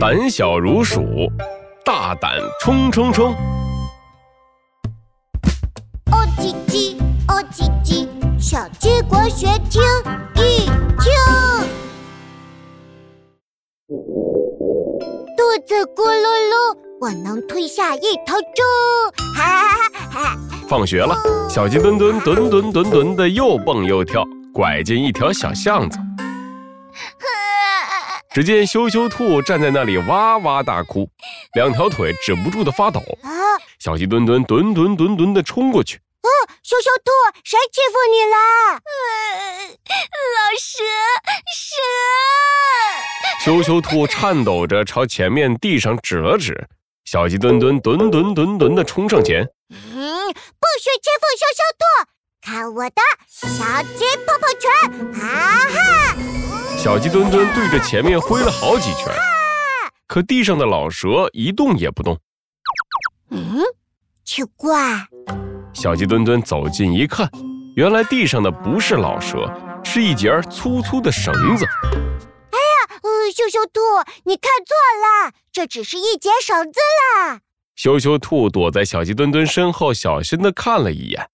胆小如鼠，大胆冲冲冲！哦叽叽，哦叽叽，小鸡国学听一听。肚子咕噜噜，我能吞下一头猪！哈哈哈哈！放学了，小鸡墩墩墩墩墩墩的又蹦又跳，拐进一条小巷子。只见羞羞兔站在那里哇哇大哭，两条腿止不住的发抖。啊，小鸡墩墩墩墩墩墩的冲过去，哦，羞羞兔，谁欺负你了？老蛇，蛇！羞羞兔颤抖着朝前面地上指了指。小鸡墩墩墩墩墩墩的冲上前，嗯，不许欺负羞羞兔！看我的小鸡泡泡拳！啊哈！小鸡墩墩对着前面挥了好几拳，可地上的老蛇一动也不动。嗯，奇怪，小鸡墩墩走近一看，原来地上的不是老蛇，是一截粗粗的绳子。哎呀呃，羞羞兔，你看错了，这只是一节绳子啦。羞羞兔躲在小鸡墩墩身后，小心的看了一眼。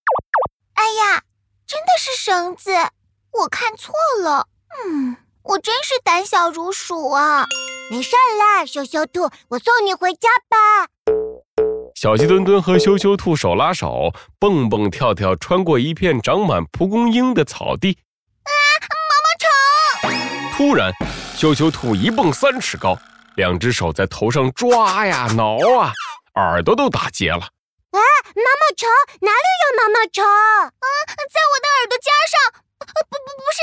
哎呀，真的是绳子，我看错了。嗯，我真是胆小如鼠啊。没事啦，羞羞兔，我送你回家吧。小鸡墩墩和羞羞兔手拉手，蹦蹦跳跳，穿过一片长满蒲公英的草地。啊，毛毛虫！突然，羞羞兔一蹦三尺高，两只手在头上抓呀挠啊，耳朵都打结了。啊，毛毛虫哪里有毛毛虫？啊，在我的耳朵尖上，不不不是，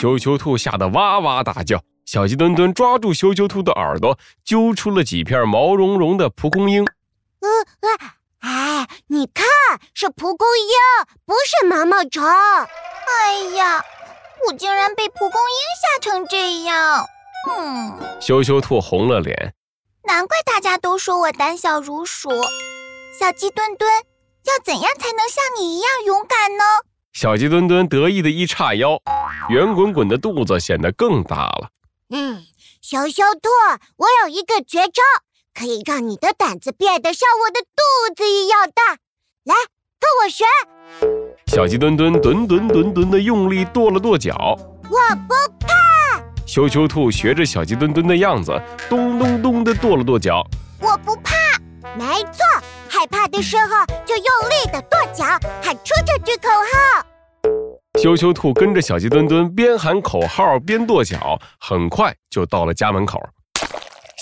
羞羞兔吓得哇哇大叫。小鸡墩墩抓住羞羞兔的耳朵，揪出了几片毛茸茸的蒲公英。呃呃，哎，你看，是蒲公英，不是毛毛虫。哎呀，我竟然被蒲公英吓成这样。嗯，羞羞兔红了脸。难怪大家都说我胆小如鼠。小鸡墩墩，要怎样才能像你一样勇敢呢？小鸡墩墩得意的一叉腰，圆滚滚的肚子显得更大了。嗯，羞羞兔，我有一个绝招，可以让你的胆子变得像我的肚子一样大。来，跟我学。小鸡墩墩墩墩墩墩的用力跺了跺脚。我不怕。羞羞兔学着小鸡墩墩的样子，咚咚咚的跺了跺脚。我不怕。没错，害怕的时候就用力的跺脚，喊出这句口号。羞羞兔跟着小鸡墩墩边喊口号边跺脚，很快就到了家门口。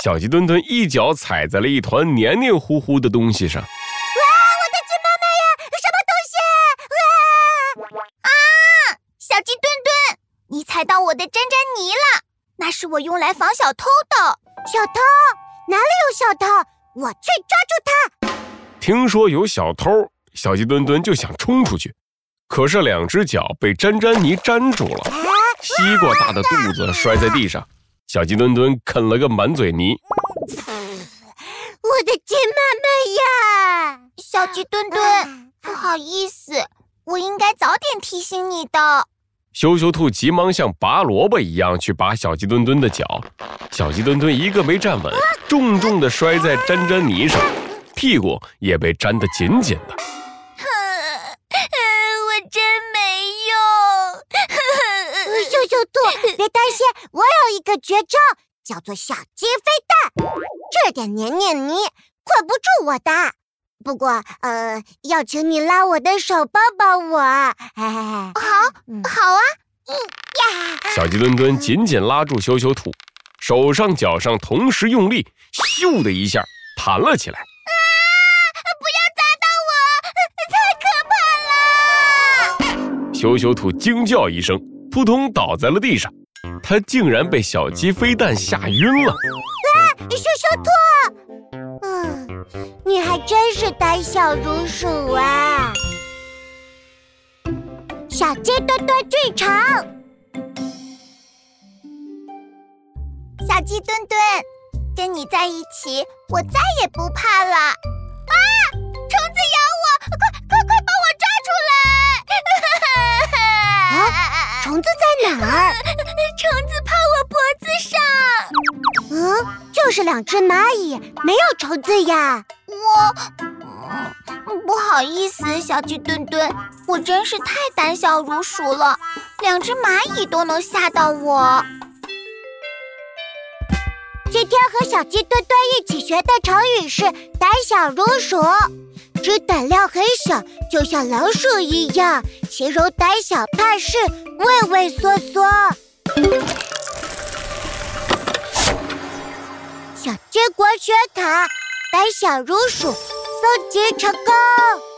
小鸡墩墩一脚踩在了一团黏黏糊糊的东西上。哇！我的鸡妈妈呀！什么东西？哇！啊！小鸡墩墩，你踩到我的沾沾泥了，那是我用来防小偷的。小偷？哪里有小偷？我去抓住他！听说有小偷，小鸡墩墩就想冲出去。可是两只脚被粘粘泥粘住了，西瓜大的肚子摔在地上，小鸡墩墩啃了个满嘴泥。我的鸡妈妈呀，小鸡墩墩，不好意思，我应该早点提醒你的。羞羞兔急忙像拔萝卜一样去拔小鸡墩墩的脚，小鸡墩墩一个没站稳，重重的摔在粘粘泥上，屁股也被粘得紧紧的。羞兔，别担心，我有一个绝招，叫做小鸡飞蛋。这点黏黏泥困不住我的。不过，呃，要请你拉我的手，帮帮我。好，好啊。嗯呀，小鸡墩墩紧紧拉住羞羞兔，手上脚上同时用力，咻的一下弹了起来。啊！不要砸到我，太可怕了！羞羞兔惊叫一声。扑通倒在了地上，他竟然被小鸡飞弹吓晕了。啊，羞羞兔，嗯，你还真是胆小如鼠啊！小鸡墩墩剧场，小鸡墩墩，跟你在一起，我再也不怕了。儿？虫虫子趴我脖子上。嗯，就是两只蚂蚁，没有虫子呀。我，嗯，不好意思，小鸡墩墩，我真是太胆小如鼠了，两只蚂蚁都能吓到我。今天和小鸡墩墩一起学的成语是“胆小如鼠”，指胆量很小，就像老鼠一样，形容胆小怕事、畏畏缩缩。小如鼠，搜集成功。